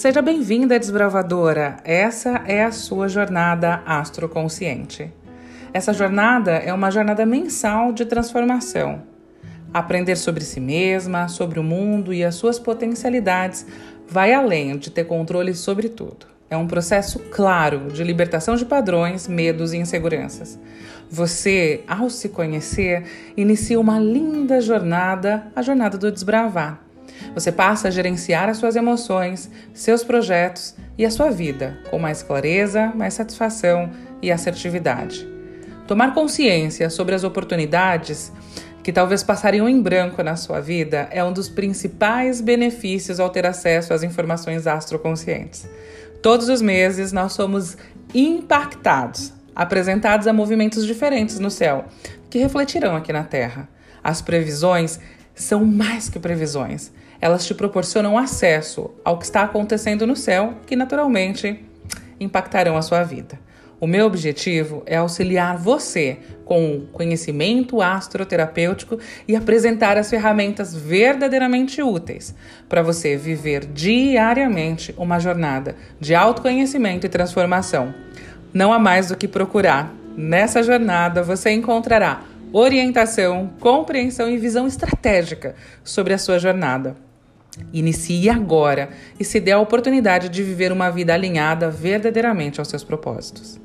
Seja bem-vinda, desbravadora. Essa é a sua jornada astroconsciente. Essa jornada é uma jornada mensal de transformação. Aprender sobre si mesma, sobre o mundo e as suas potencialidades vai além de ter controle sobre tudo. É um processo claro de libertação de padrões, medos e inseguranças. Você, ao se conhecer, inicia uma linda jornada, a jornada do desbravar. Você passa a gerenciar as suas emoções, seus projetos e a sua vida com mais clareza, mais satisfação e assertividade. Tomar consciência sobre as oportunidades que talvez passariam em branco na sua vida é um dos principais benefícios ao ter acesso às informações astroconscientes. Todos os meses nós somos impactados, apresentados a movimentos diferentes no céu, que refletirão aqui na Terra. As previsões são mais que previsões. Elas te proporcionam acesso ao que está acontecendo no céu, que naturalmente impactarão a sua vida. O meu objetivo é auxiliar você com o conhecimento astroterapêutico e apresentar as ferramentas verdadeiramente úteis para você viver diariamente uma jornada de autoconhecimento e transformação. Não há mais do que procurar. Nessa jornada você encontrará orientação, compreensão e visão estratégica sobre a sua jornada. Inicie agora e se dê a oportunidade de viver uma vida alinhada verdadeiramente aos seus propósitos.